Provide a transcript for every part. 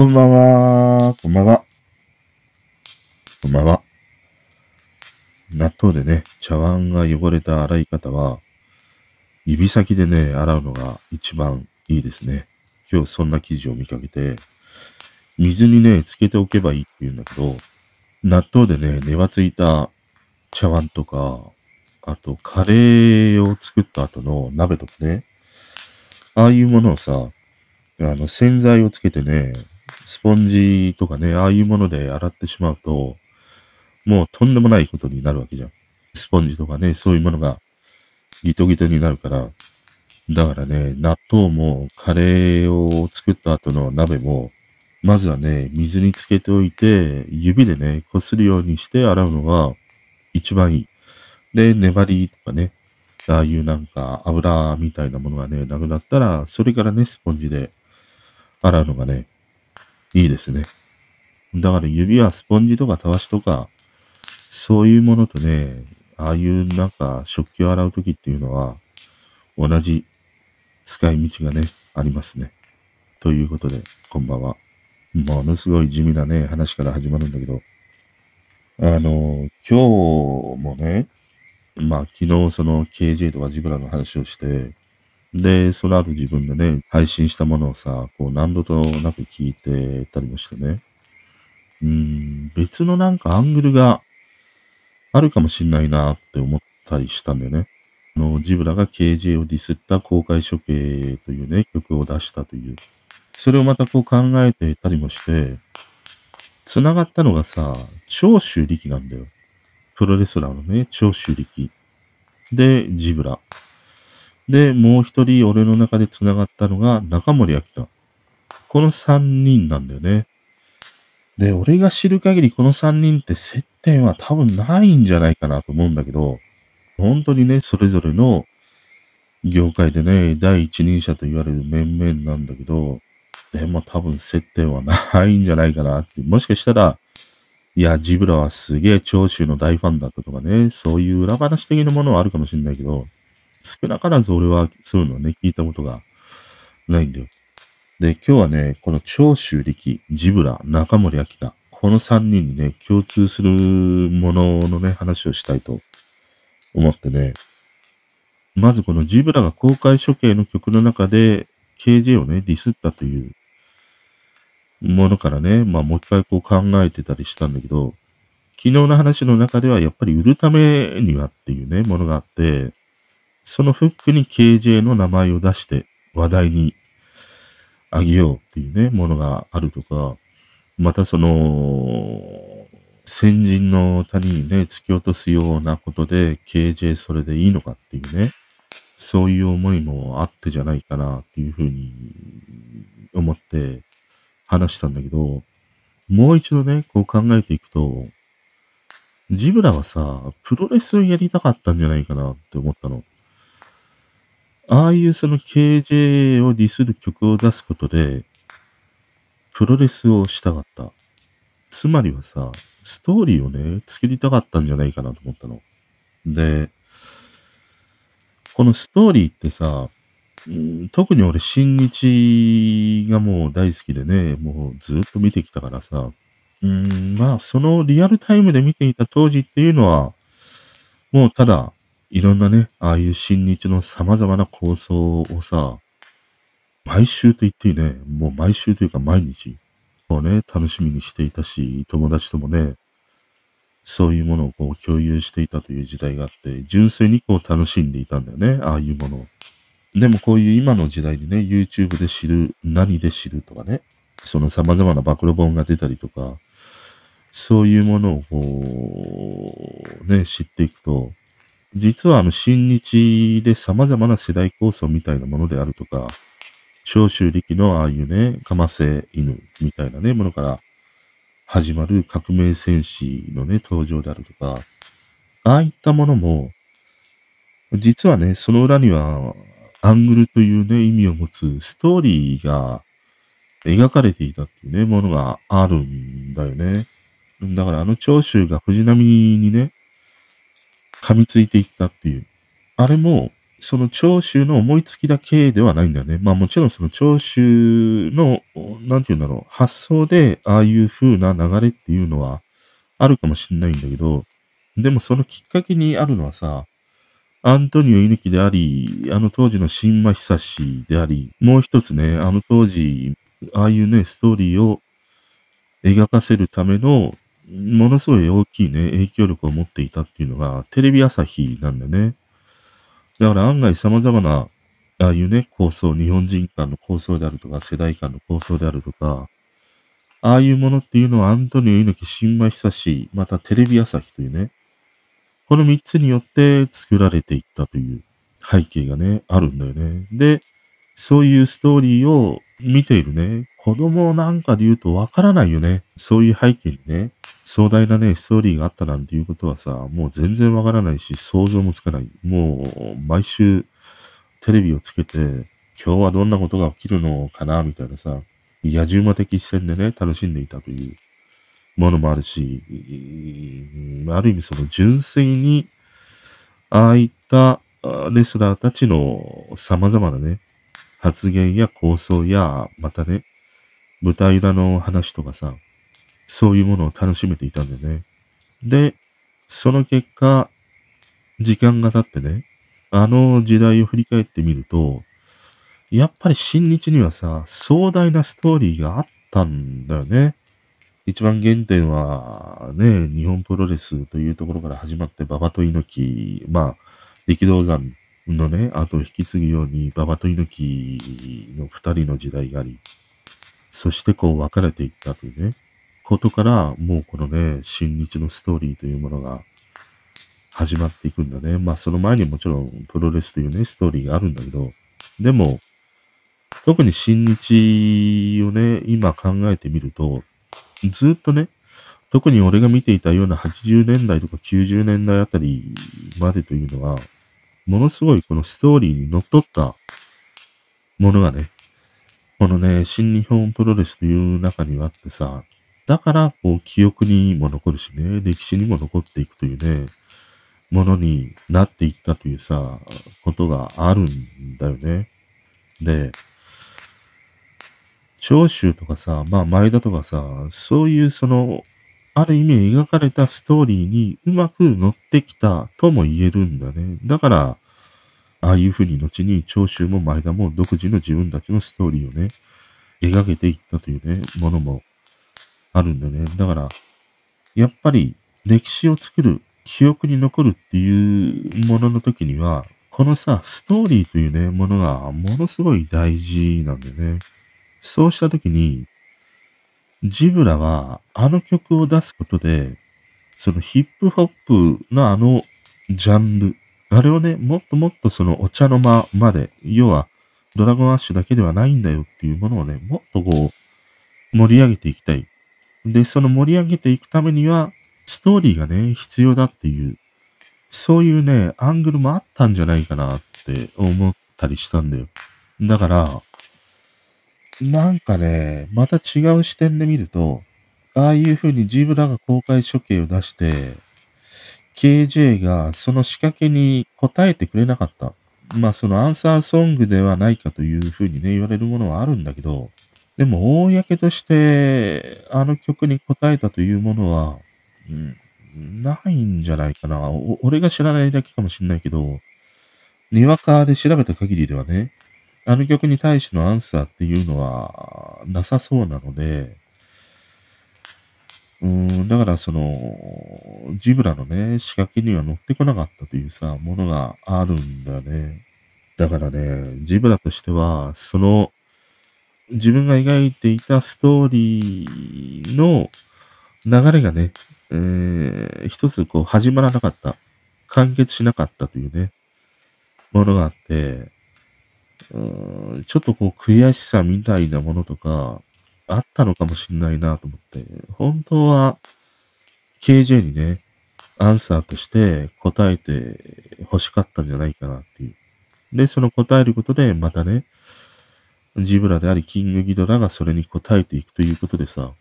こんばんは。こんばんは。こんばんは。納豆でね、茶碗が汚れた洗い方は、指先でね、洗うのが一番いいですね。今日そんな記事を見かけて、水にね、つけておけばいいって言うんだけど、納豆でね、根はついた茶碗とか、あとカレーを作った後の鍋とかね、ああいうものをさ、あの洗剤をつけてね、スポンジとかね、ああいうもので洗ってしまうと、もうとんでもないことになるわけじゃん。スポンジとかね、そういうものがギトギトになるから。だからね、納豆もカレーを作った後の鍋も、まずはね、水につけておいて、指でね、こするようにして洗うのが一番いい。で、粘りとかね、ああいうなんか油みたいなものがね、なくなったら、それからね、スポンジで洗うのがね、いいですね。だから指はスポンジとかたわしとか、そういうものとね、ああいうなんか食器を洗うときっていうのは、同じ使い道がね、ありますね。ということで、こんばんは。ものすごい地味なね、話から始まるんだけど、あの、今日もね、まあ昨日その KJ とかジブラの話をして、で、その後自分でね、配信したものをさ、こう何度となく聞いてたりもしてね。うん、別のなんかアングルがあるかもしんないなって思ったりしたんだよね。あの、ジブラが KJ をディスった公開処刑というね、曲を出したという。それをまたこう考えてたりもして、繋がったのがさ、長州力なんだよ。プロレスラーのね、長州力。で、ジブラ。で、もう一人俺の中で繋がったのが中森明菜。この三人なんだよね。で、俺が知る限りこの三人って接点は多分ないんじゃないかなと思うんだけど、本当にね、それぞれの業界でね、第一人者と言われる面々なんだけど、でも多分接点はないんじゃないかなって。もしかしたら、いや、ジブラはすげえ長州の大ファンだったとかね、そういう裏話的なものはあるかもしれないけど、少なからず俺はそういうのをね、聞いたことがないんだよ。で、今日はね、この長州力、ジブラ、中森明菜、この三人にね、共通するもののね、話をしたいと思ってね、まずこのジブラが公開処刑の曲の中で KJ をね、ディスったというものからね、まあもう一回こう考えてたりしたんだけど、昨日の話の中ではやっぱり売るためにはっていうね、ものがあって、そのフックに KJ の名前を出して話題にあげようっていうね、ものがあるとか、またその、先人の谷にね、突き落とすようなことで KJ それでいいのかっていうね、そういう思いもあってじゃないかなっていうふうに思って話したんだけど、もう一度ね、こう考えていくと、ジブラはさ、プロレスをやりたかったんじゃないかなって思ったの。ああいうその KJ をディスる曲を出すことで、プロレスをしたかった。つまりはさ、ストーリーをね、作りたかったんじゃないかなと思ったの。で、このストーリーってさ、特に俺、新日がもう大好きでね、もうずっと見てきたからさ、うん、まあ、そのリアルタイムで見ていた当時っていうのは、もうただ、いろんなね、ああいう新日の様々な構想をさ、毎週と言っていいね、もう毎週というか毎日、こうね、楽しみにしていたし、友達ともね、そういうものをこう共有していたという時代があって、純粋にこう楽しんでいたんだよね、ああいうものを。でもこういう今の時代にね、YouTube で知る、何で知るとかね、その様々な暴露本が出たりとか、そういうものをこう、ね、知っていくと、実はあの、新日で様々な世代構想みたいなものであるとか、長州力のああいうね、かませ犬みたいなね、ものから始まる革命戦士のね、登場であるとか、ああいったものも、実はね、その裏には、アングルというね、意味を持つストーリーが描かれていたっていうね、ものがあるんだよね。だからあの長州が藤波にね、噛みついていったっていう。あれも、その聴衆の思いつきだけではないんだよね。まあもちろんその聴衆の、なんて言うんだろう、発想でああいう風な流れっていうのはあるかもしんないんだけど、でもそのきっかけにあるのはさ、アントニオ猪木であり、あの当時の新馬久志であり、もう一つね、あの当時、ああいうね、ストーリーを描かせるための、ものすごい大きいね、影響力を持っていたっていうのが、テレビ朝日なんだね。だから案外様々な、ああいうね、構想、日本人間の構想であるとか、世代間の構想であるとか、ああいうものっていうのはアントニオ猪木、新馬久志、またテレビ朝日というね、この三つによって作られていったという背景がね、あるんだよね。で、そういうストーリーを見ているね、子供なんかで言うとわからないよね。そういう背景にね、壮大なね、ストーリーがあったなんていうことはさ、もう全然わからないし、想像もつかない。もう、毎週、テレビをつけて、今日はどんなことが起きるのかな、みたいなさ、野獣馬的視線でね、楽しんでいたというものもあるし、ある意味その純粋に、ああいったレスラーたちの様々なね、発言や構想や、またね、舞台裏の話とかさ、そういうものを楽しめていたんだよね。で、その結果、時間が経ってね、あの時代を振り返ってみると、やっぱり新日にはさ、壮大なストーリーがあったんだよね。一番原点はね、日本プロレスというところから始まって、馬場と猪木、まあ、力道山のね、後を引き継ぐように、馬場と猪木の二人の時代があり、そしてこう分かれていったというね、ことから、もうこのね、新日のストーリーというものが始まっていくんだね。まあその前にもちろんプロレスというね、ストーリーがあるんだけど、でも、特に新日をね、今考えてみると、ずっとね、特に俺が見ていたような80年代とか90年代あたりまでというのは、ものすごいこのストーリーにのっとったものがね、このね、新日本プロレスという中にはあってさ、だから、こう、記憶にも残るしね、歴史にも残っていくというね、ものになっていったというさ、ことがあるんだよね。で、長州とかさ、まあ前田とかさ、そういうその、ある意味描かれたストーリーにうまく乗ってきたとも言えるんだね。だから、ああいうふうに後に長州も前田も独自の自分たちのストーリーをね、描けていったというね、ものもあるんだね。だから、やっぱり歴史を作る、記憶に残るっていうものの時には、このさ、ストーリーというね、ものがものすごい大事なんだよね。そうした時に、ジブラはあの曲を出すことで、そのヒップホップのあのジャンル、あれをね、もっともっとそのお茶の間まで、要はドラゴンアッシュだけではないんだよっていうものをね、もっとこう盛り上げていきたい。で、その盛り上げていくためには、ストーリーがね、必要だっていう、そういうね、アングルもあったんじゃないかなって思ったりしたんだよ。だから、なんかね、また違う視点で見ると、ああいう風にジブラが公開処刑を出して、KJ がその仕掛けに答えてくれなかった。まあそのアンサーソングではないかという風にね、言われるものはあるんだけど、でも、公として、あの曲に答えたというものは、うん、ないんじゃないかな。俺が知らないだけかもしんないけど、にわかで調べた限りではね、あの曲に対してのアンサーっていうのはなさそうなので、うん、だからその、ジブラのね、仕掛けには乗ってこなかったというさ、ものがあるんだね。だからね、ジブラとしては、その、自分が描いていたストーリーの流れがね、えー、一つこう始まらなかった、完結しなかったというね、ものがあって、うんちょっとこう悔しさみたいなものとか、あったのかもしんないなと思って、本当は KJ にね、アンサーとして答えて欲しかったんじゃないかなっていう。で、その答えることで、またね、ジブラであり、キングギドラがそれに答えていくということでさ、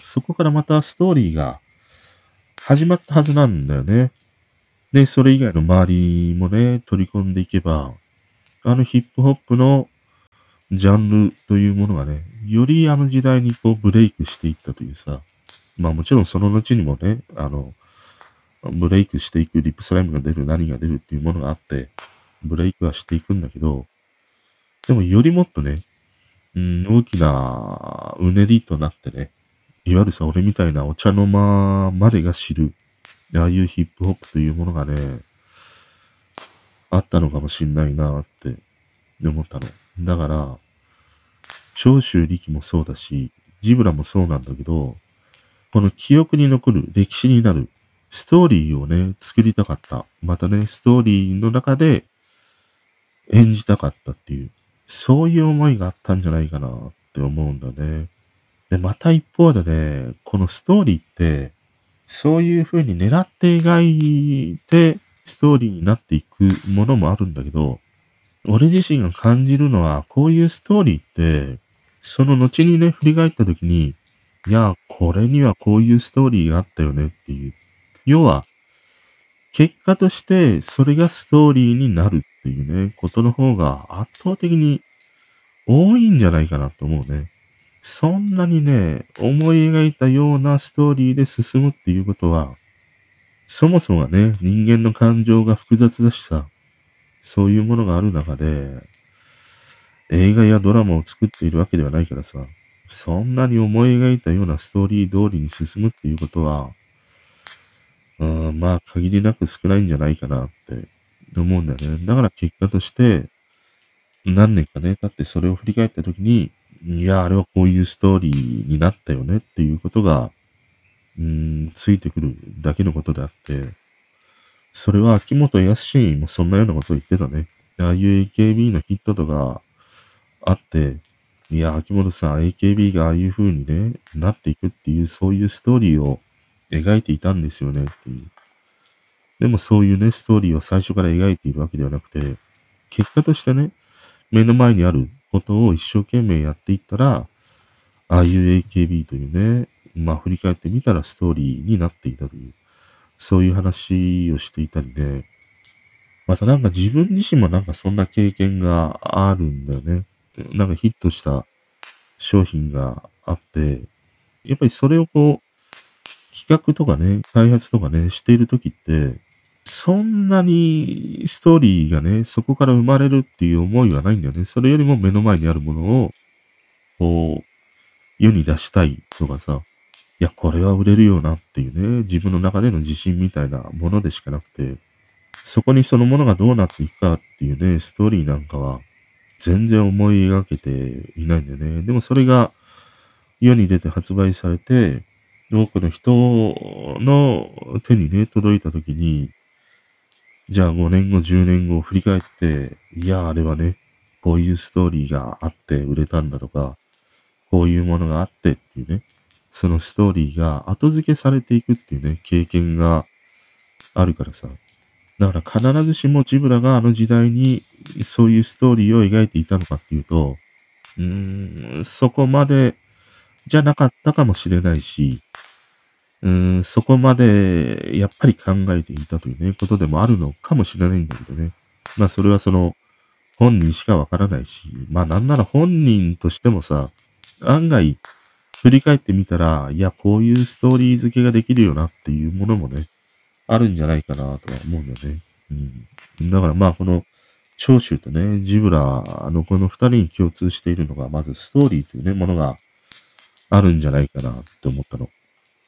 そこからまたストーリーが始まったはずなんだよね。で、それ以外の周りもね、取り込んでいけば、あのヒップホップのジャンルというものがね、よりあの時代にこうブレイクしていったというさ、まあもちろんその後にもね、あの、ブレイクしていくリップスライムが出る、何が出るっていうものがあって、ブレイクはしていくんだけど、でもよりもっとね、うん、大きなうねりとなってね、いわゆるさ、俺みたいなお茶の間までが知る、ああいうヒップホップというものがね、あったのかもしんないなって思ったの。だから、長州力もそうだし、ジブラもそうなんだけど、この記憶に残る歴史になるストーリーをね、作りたかった。またね、ストーリーの中で演じたかったっていう、そういう思いがあったんじゃないかなって思うんだね。で、また一方でね、このストーリーって、そういう風に狙って描いてストーリーになっていくものもあるんだけど、俺自身が感じるのは、こういうストーリーって、その後にね、振り返った時に、いや、これにはこういうストーリーがあったよねっていう。要は、結果としてそれがストーリーになるっていうね、ことの方が圧倒的に多いんじゃないかなと思うね。そんなにね、思い描いたようなストーリーで進むっていうことは、そもそもがね、人間の感情が複雑だしさ、そういうものがある中で、映画やドラマを作っているわけではないからさ、そんなに思い描いたようなストーリー通りに進むっていうことは、うん、まあ、限りなく少ないんじゃないかなって思うんだよね。だから結果として、何年かね、経ってそれを振り返った時に、いや、あれはこういうストーリーになったよねっていうことが、うん、ついてくるだけのことであって、それは秋元康もそんなようなことを言ってたね。ああいう AKB のヒットとかあって、いや、秋元さん、AKB がああいう風にね、なっていくっていう、そういうストーリーを描いていたんですよねっていう。でもそういうね、ストーリーを最初から描いているわけではなくて、結果としてね、目の前にあることを一生懸命やっていったら、ああいう AKB というね、まあ振り返ってみたらストーリーになっていたという、そういう話をしていたりね、またなんか自分自身もなんかそんな経験があるんだよね。なんかヒットした商品があって、やっぱりそれをこう、企画とかね、開発とかね、しているときって、そんなにストーリーがね、そこから生まれるっていう思いはないんだよね。それよりも目の前にあるものを、こう、世に出したいとかさ、いや、これは売れるよなっていうね、自分の中での自信みたいなものでしかなくて、そこにそのものがどうなっていくかっていうね、ストーリーなんかは、全然思い描けていないんだよね。でもそれが世に出て発売されて、多くの人の手にね、届いたときに、じゃあ5年後、10年後を振り返って、いや、あれはね、こういうストーリーがあって売れたんだとか、こういうものがあってっていうね、そのストーリーが後付けされていくっていうね、経験があるからさ。だから必ずしもジブラがあの時代にそういうストーリーを描いていたのかっていうと、うーん、そこまでじゃなかったかもしれないし、うーん、そこまでやっぱり考えていたというね、ことでもあるのかもしれないんだけどね。まあそれはその本人しかわからないし、まあなんなら本人としてもさ、案外振り返ってみたら、いや、こういうストーリー付けができるよなっていうものもね、あるんじゃないかなとは思うんだよね。うん。だからまあこの、長州とね、ジブラのこの二人に共通しているのが、まずストーリーというね、ものがあるんじゃないかなって思ったの。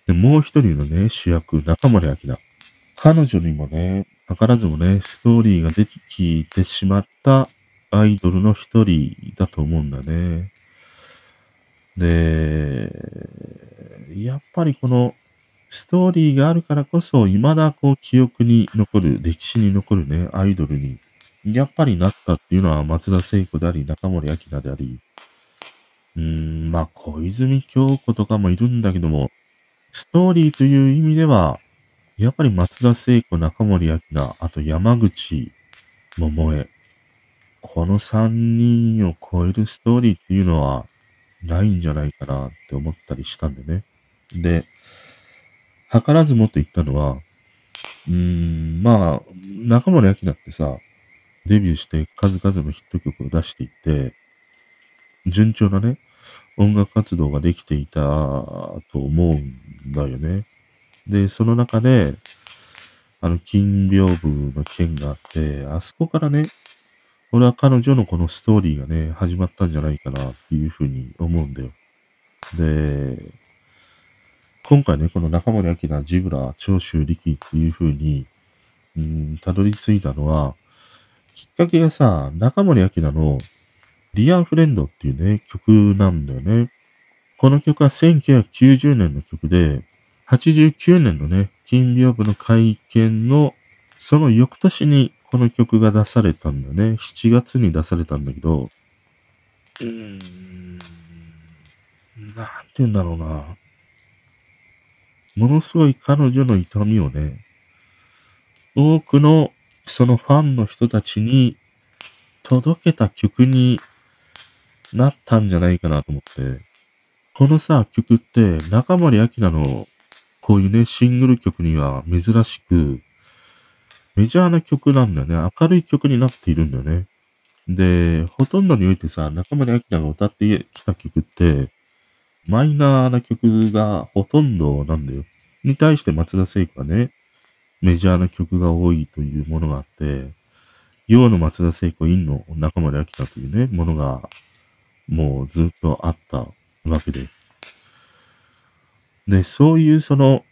で、もう一人のね、主役、中森明菜。彼女にもね、図らずもね、ストーリーが出てきてしまったアイドルの一人だと思うんだね。で、やっぱりこのストーリーがあるからこそ、未だこう記憶に残る、歴史に残るね、アイドルに、やっぱりなったっていうのは松田聖子であり、中森明菜であり、うーん、まあ小泉京子とかもいるんだけども、ストーリーという意味では、やっぱり松田聖子、中森明菜、あと山口桃江。この三人を超えるストーリーっていうのはないんじゃないかなって思ったりしたんでね。で、図らずもと言ったのは、うーん、まあ、中森明菜ってさ、デビューして数々のヒット曲を出していって、順調なね、音楽活動ができていたと思うんだよね。で、その中で、あの、金屏風の件があって、あそこからね、俺は彼女のこのストーリーがね、始まったんじゃないかなっていうふうに思うんだよ。で、今回ね、この中森明菜、ジブラ、長州力っていうふうに、うん、たどり着いたのは、きっかけがさ、中森明菜のディアフレンドっていうね、曲なんだよね。この曲は1990年の曲で、89年のね、金屏風の会見の、その翌年にこの曲が出されたんだね。7月に出されたんだけど、うーん、なんて言うんだろうな。ものすごい彼女の痛みをね、多くのそのファンの人たちに届けた曲になったんじゃないかなと思って。このさ、曲って中森明菜のこういうね、シングル曲には珍しく、メジャーな曲なんだよね。明るい曲になっているんだよね。で、ほとんどにおいてさ、中森明菜が歌ってきた曲って、マイナーな曲がほとんどなんだよ。に対して松田聖子はね、メジャーな曲が多いというものがあって、洋の松田聖子、陰の中森明菜というね、ものが、もうずっとあったわけで。で、そういうその、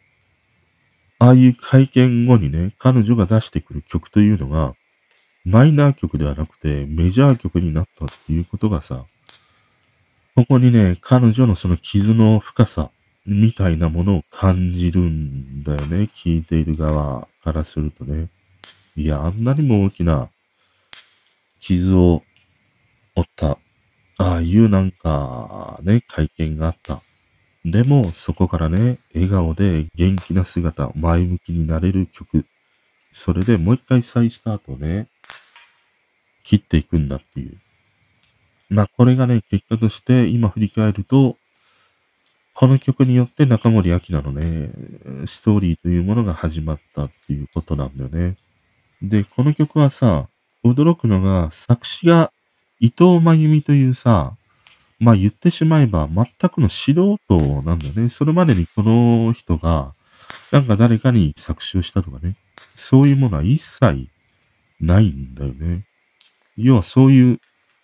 ああいう会見後にね、彼女が出してくる曲というのが、マイナー曲ではなくてメジャー曲になったっていうことがさ、ここにね、彼女のその傷の深さみたいなものを感じるんだよね。聞いている側からするとね。いや、あんなにも大きな傷を負った、ああいうなんかね、会見があった。でも、そこからね、笑顔で元気な姿、前向きになれる曲。それでもう一回再スタートね、切っていくんだっていう。まあ、これがね、結果として今振り返ると、この曲によって中森明菜のね、ストーリーというものが始まったっていうことなんだよね。で、この曲はさ、驚くのが作詞が伊藤真由美というさ、まあ言ってしまえば全くの素人なんだよね。それまでにこの人が、なんか誰かに作詞をしたとかね。そういうものは一切ないんだよね。要はそういう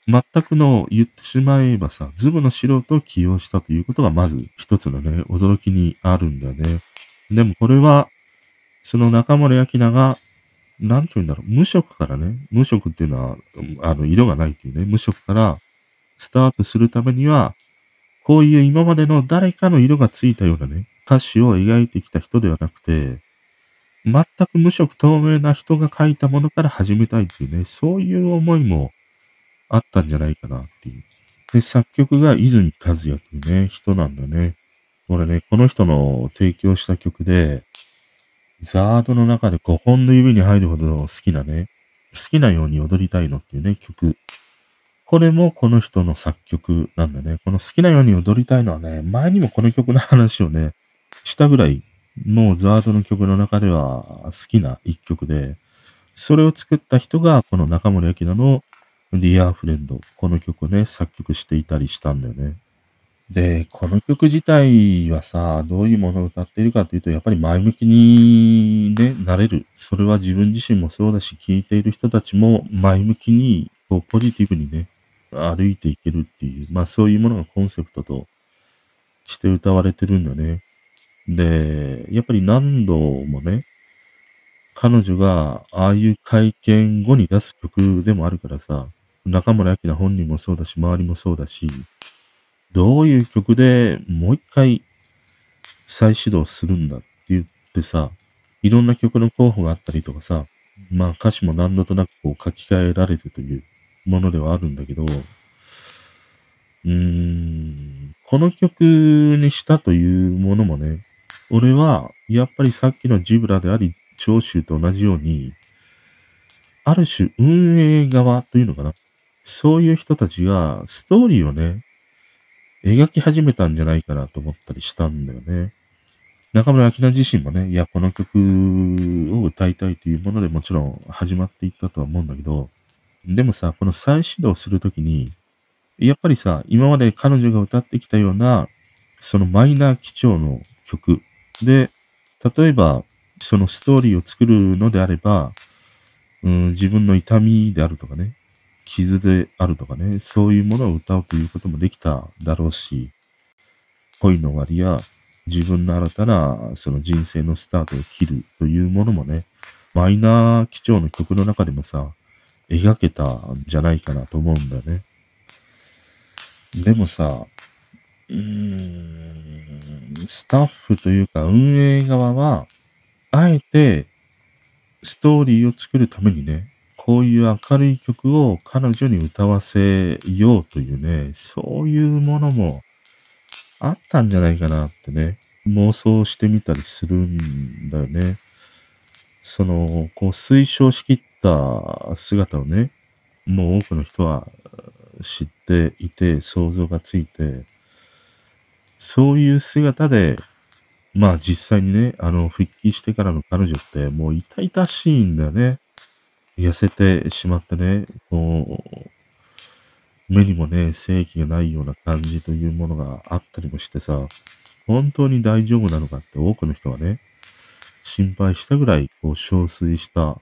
全くの言ってしまえばさ、ズブの素人を起用したということがまず一つのね、驚きにあるんだよね。でもこれは、その中森明菜が、なんて言うんだろう、無色からね、無色っていうのは、あの、色がないっていうね、無色からスタートするためには、こういう今までの誰かの色がついたようなね、歌詞を描いてきた人ではなくて、全く無色透明な人が書いたものから始めたいっていうね、そういう思いもあったんじゃないかなっていう。で、作曲が泉和也というね、人なんだね。俺ね、この人の提供した曲で、ザードの中で5本の指に入るほど好きなね、好きなように踊りたいのっていうね、曲。これもこの人の作曲なんだね。この好きなように踊りたいのはね、前にもこの曲の話をね、したぐらい、もうザードの曲の中では好きな一曲で、それを作った人がこの中森明菜のディアーフレンド。この曲をね、作曲していたりしたんだよね。で、この曲自体はさ、どういうものを歌っているかというと、やっぱり前向きにね、なれる。それは自分自身もそうだし、聴いている人たちも前向きに、こう、ポジティブにね、歩いていけるっていう、まあそういうものがコンセプトとして歌われてるんだね。で、やっぱり何度もね、彼女がああいう会見後に出す曲でもあるからさ、中村明本人もそうだし、周りもそうだし、どういう曲でもう一回再始動するんだって言ってさ、いろんな曲の候補があったりとかさ、まあ歌詞も何度となくこう書き換えられてというものではあるんだけど、うーん、この曲にしたというものもね、俺はやっぱりさっきのジブラであり、長州と同じように、ある種運営側というのかな。そういう人たちがストーリーをね、描き始めたんじゃないかなと思ったりしたんだよね。中村明菜自身もね、いや、この曲を歌いたいというものでもちろん始まっていったとは思うんだけど、でもさ、この再始動するときに、やっぱりさ、今まで彼女が歌ってきたような、そのマイナー基調の曲。で、例えば、そのストーリーを作るのであれば、うん、自分の痛みであるとかね、傷であるとかね、そういうものを歌うということもできただろうし、恋の終わりや自分の新たなその人生のスタートを切るというものもね、マイナー基調の曲の中でもさ、描けたんじゃないかなと思うんだね。でもさ、スタッフというか運営側は、あえてストーリーを作るためにね、こういう明るい曲を彼女に歌わせようというね、そういうものもあったんじゃないかなってね、妄想してみたりするんだよね。その、こう推奨しきった姿をね、もう多くの人は知っていて、想像がついて、そういう姿で、まあ実際にね、あの、復帰してからの彼女ってもう痛々しいんだよね。痩せてしまってね、こう、目にもね、正気がないような感じというものがあったりもしてさ、本当に大丈夫なのかって多くの人はね、心配したぐらい、こう、憔悴した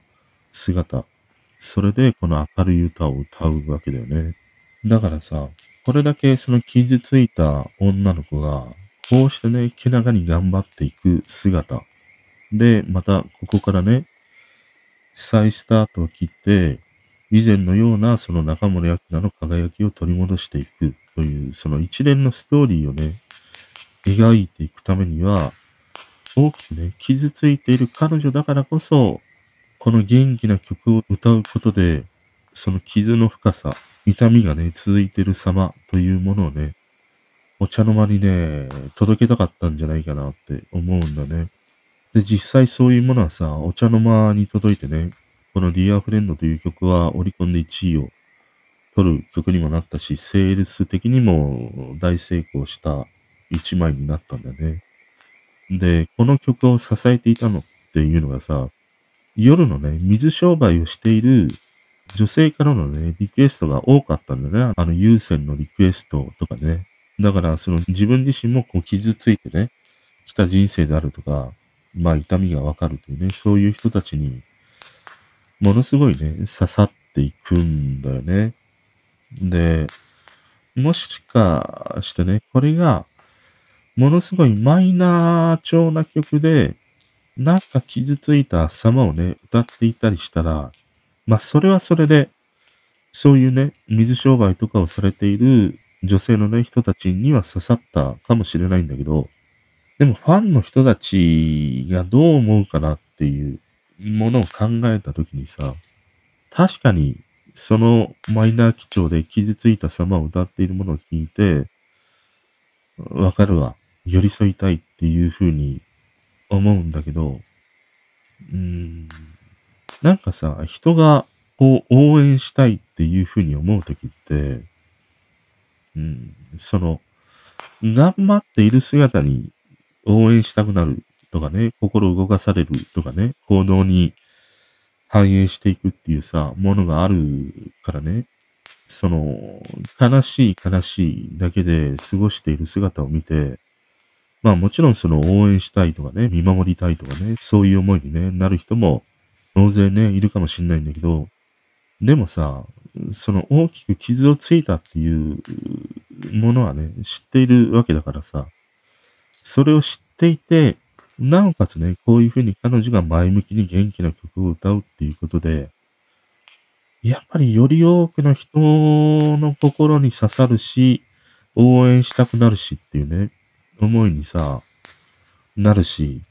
姿。それでこの明るい歌を歌うわけだよね。だからさ、これだけその傷ついた女の子が、こうしてね、気長に頑張っていく姿。で、またここからね、再スタートを切って、以前のようなその中森明菜の輝きを取り戻していくという、その一連のストーリーをね、描いていくためには、大きくね、傷ついている彼女だからこそ、この元気な曲を歌うことで、その傷の深さ、痛みがね、続いてる様というものをね、お茶の間にね、届けたかったんじゃないかなって思うんだね。で、実際そういうものはさ、お茶の間に届いてね、この Dear Friend という曲はオリコンで1位を取る曲にもなったし、セールス的にも大成功した一枚になったんだね。で、この曲を支えていたのっていうのがさ、夜のね、水商売をしている女性からのね、リクエストが多かったんだね。あの、優先のリクエストとかね。だから、その自分自身もこう傷ついてね、来た人生であるとか、まあ痛みがわかるというね、そういう人たちに、ものすごいね、刺さっていくんだよね。で、もしかしてね、これが、ものすごいマイナー調な曲で、なんか傷ついた様をね、歌っていたりしたら、まあそれはそれで、そういうね、水商売とかをされている女性のね、人たちには刺さったかもしれないんだけど、でもファンの人たちがどう思うかなっていうものを考えたときにさ、確かにそのマイナー基調で傷ついた様を歌っているものを聞いて、わかるわ。寄り添いたいっていうふうに思うんだけど、うん、なんかさ、人がこう応援したいっていうふうに思うときって、うん、その、頑張っている姿に応援したくなるとかね、心動かされるとかね、行動に反映していくっていうさ、ものがあるからね、その、悲しい悲しいだけで過ごしている姿を見て、まあもちろんその応援したいとかね、見守りたいとかね、そういう思いに、ね、なる人も大勢ね、いるかもしんないんだけど、でもさ、その大きく傷をついたっていうものはね、知っているわけだからさ、それを知っていて、なおかつね、こういうふうに彼女が前向きに元気な曲を歌うっていうことで、やっぱりより多くの人の心に刺さるし、応援したくなるしっていうね、思いにさ、なるし、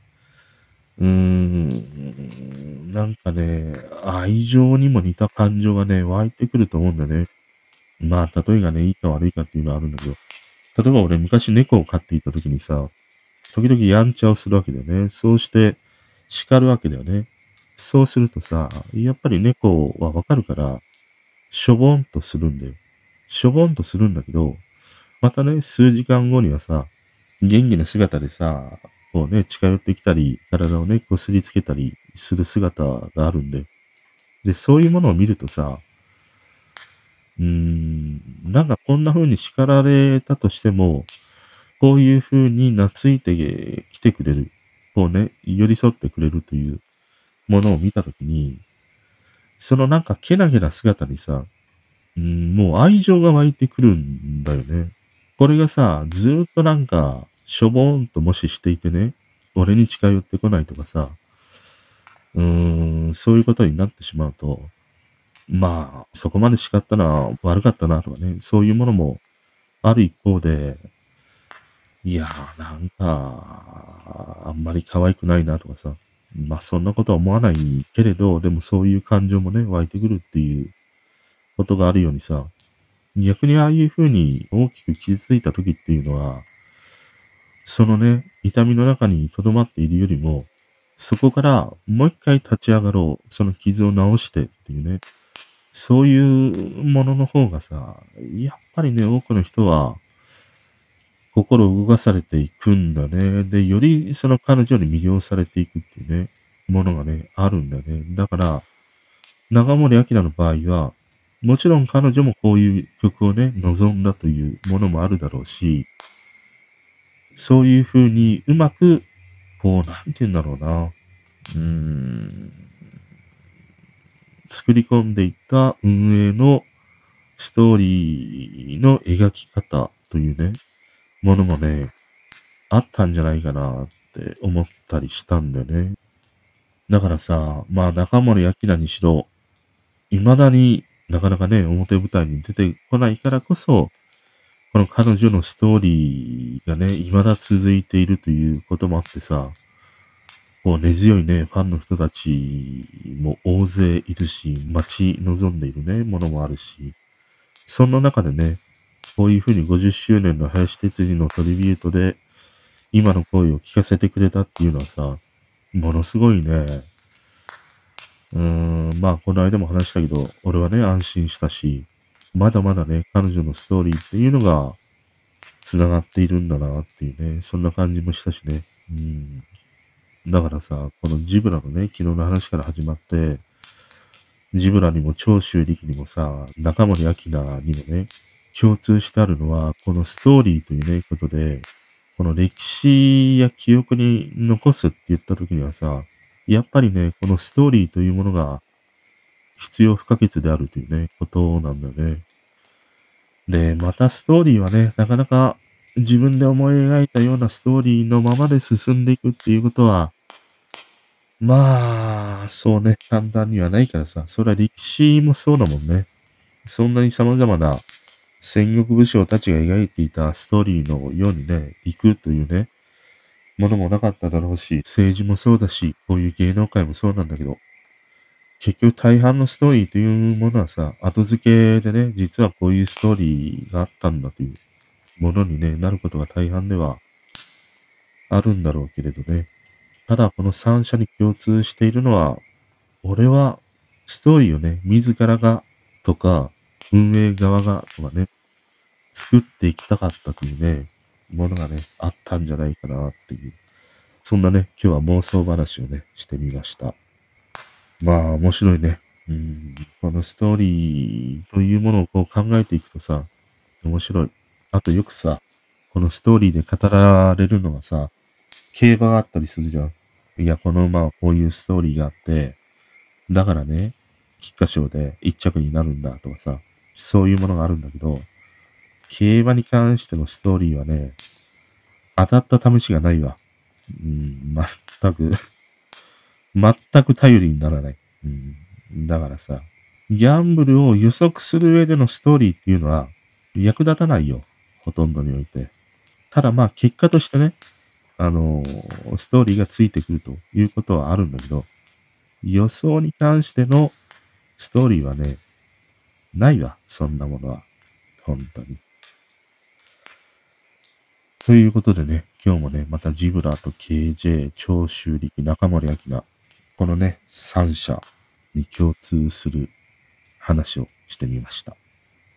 うーん、なんかね、愛情にも似た感情がね、湧いてくると思うんだよね。まあ、例えがね、いいか悪いかっていうのはあるんだけど、例えば俺昔猫を飼っていた時にさ、時々やんちゃをするわけだよね。そうして叱るわけだよね。そうするとさ、やっぱり猫はわかるから、しょぼんとするんだよ。しょぼんとするんだけど、またね、数時間後にはさ、元気な姿でさ、こうね、近寄ってきたり、体をね、こすりつけたりする姿があるんで。で、そういうものを見るとさ、うーん、なんかこんな風に叱られたとしても、こういう風に懐いてきてくれる、こうね、寄り添ってくれるというものを見たときに、そのなんかけなげな姿にさ、うん、もう愛情が湧いてくるんだよね。これがさ、ずっとなんか、しょぼーんともししていてね、俺に近寄ってこないとかさ、うーん、そういうことになってしまうと、まあ、そこまで叱ったな、悪かったなとかね、そういうものもある一方で、いやー、なんか、あんまり可愛くないなとかさ、まあそんなことは思わないけれど、でもそういう感情もね、湧いてくるっていうことがあるようにさ、逆にああいう風に大きく傷ついた時っていうのは、そのね、痛みの中に留まっているよりも、そこからもう一回立ち上がろう。その傷を治してっていうね。そういうものの方がさ、やっぱりね、多くの人は、心を動かされていくんだね。で、よりその彼女に魅了されていくっていうね、ものがね、あるんだね。だから、長森明の場合は、もちろん彼女もこういう曲をね、望んだというものもあるだろうし、そういう風にうまく、こう、なんて言うんだろうな、うーん、作り込んでいった運営のストーリーの描き方というね、ものもね、あったんじゃないかなって思ったりしたんだよね。だからさ、まあ中森明菜にしろ、未だになかなかね、表舞台に出てこないからこそ、この彼女のストーリーがね、未だ続いているということもあってさ、こう根強いね、ファンの人たちも大勢いるし、待ち望んでいるね、ものもあるし、そんな中でね、こういうふうに50周年の林哲司のトリビュートで、今の声を聞かせてくれたっていうのはさ、ものすごいね、うん、まあ、この間も話したけど、俺はね、安心したし、まだまだね、彼女のストーリーっていうのが、繋がっているんだなっていうね、そんな感じもしたしね。うん。だからさ、このジブラのね、昨日の話から始まって、ジブラにも長州力にもさ、中森明菜にもね、共通してあるのは、このストーリーというね、ことで、この歴史や記憶に残すって言った時にはさ、やっぱりね、このストーリーというものが必要不可欠であるというね、ことなんだよね。で、またストーリーはね、なかなか自分で思い描いたようなストーリーのままで進んでいくっていうことは、まあ、そうね、簡単にはないからさ、それは歴史もそうだもんね。そんなに様々な戦国武将たちが描いていたストーリーのようにね、行くというね、ものもなかっただろうし、政治もそうだし、こういう芸能界もそうなんだけど、結局大半のストーリーというものはさ、後付けでね、実はこういうストーリーがあったんだというものにね、なることが大半ではあるんだろうけれどね。ただこの三者に共通しているのは、俺はストーリーをね、自らがとか、運営側がとかね、作っていきたかったというね、ものがね、あったんじゃないかなっていう。そんなね、今日は妄想話をね、してみました。まあ、面白いね。うん、このストーリーというものをこう考えていくとさ、面白い。あとよくさ、このストーリーで語られるのはさ、競馬があったりするじゃん。いや、この馬はこういうストーリーがあって、だからね、菊花賞で一着になるんだとかさ、そういうものがあるんだけど、競馬に関してのストーリーはね、当たった試しがないわ。うん、全く全く頼りにならない。うん、だからさ、ギャンブルを予測する上でのストーリーっていうのは役立たないよ。ほとんどにおいて。ただまあ結果としてね、あのー、ストーリーがついてくるということはあるんだけど、予想に関してのストーリーはね、ないわ。そんなものは。本当に。ということでね、今日もね、またジブラと KJ、長州力、中森明菜、このね、三者に共通する話をしてみました。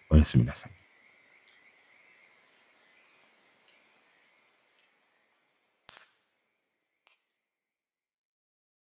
おやすみなさい。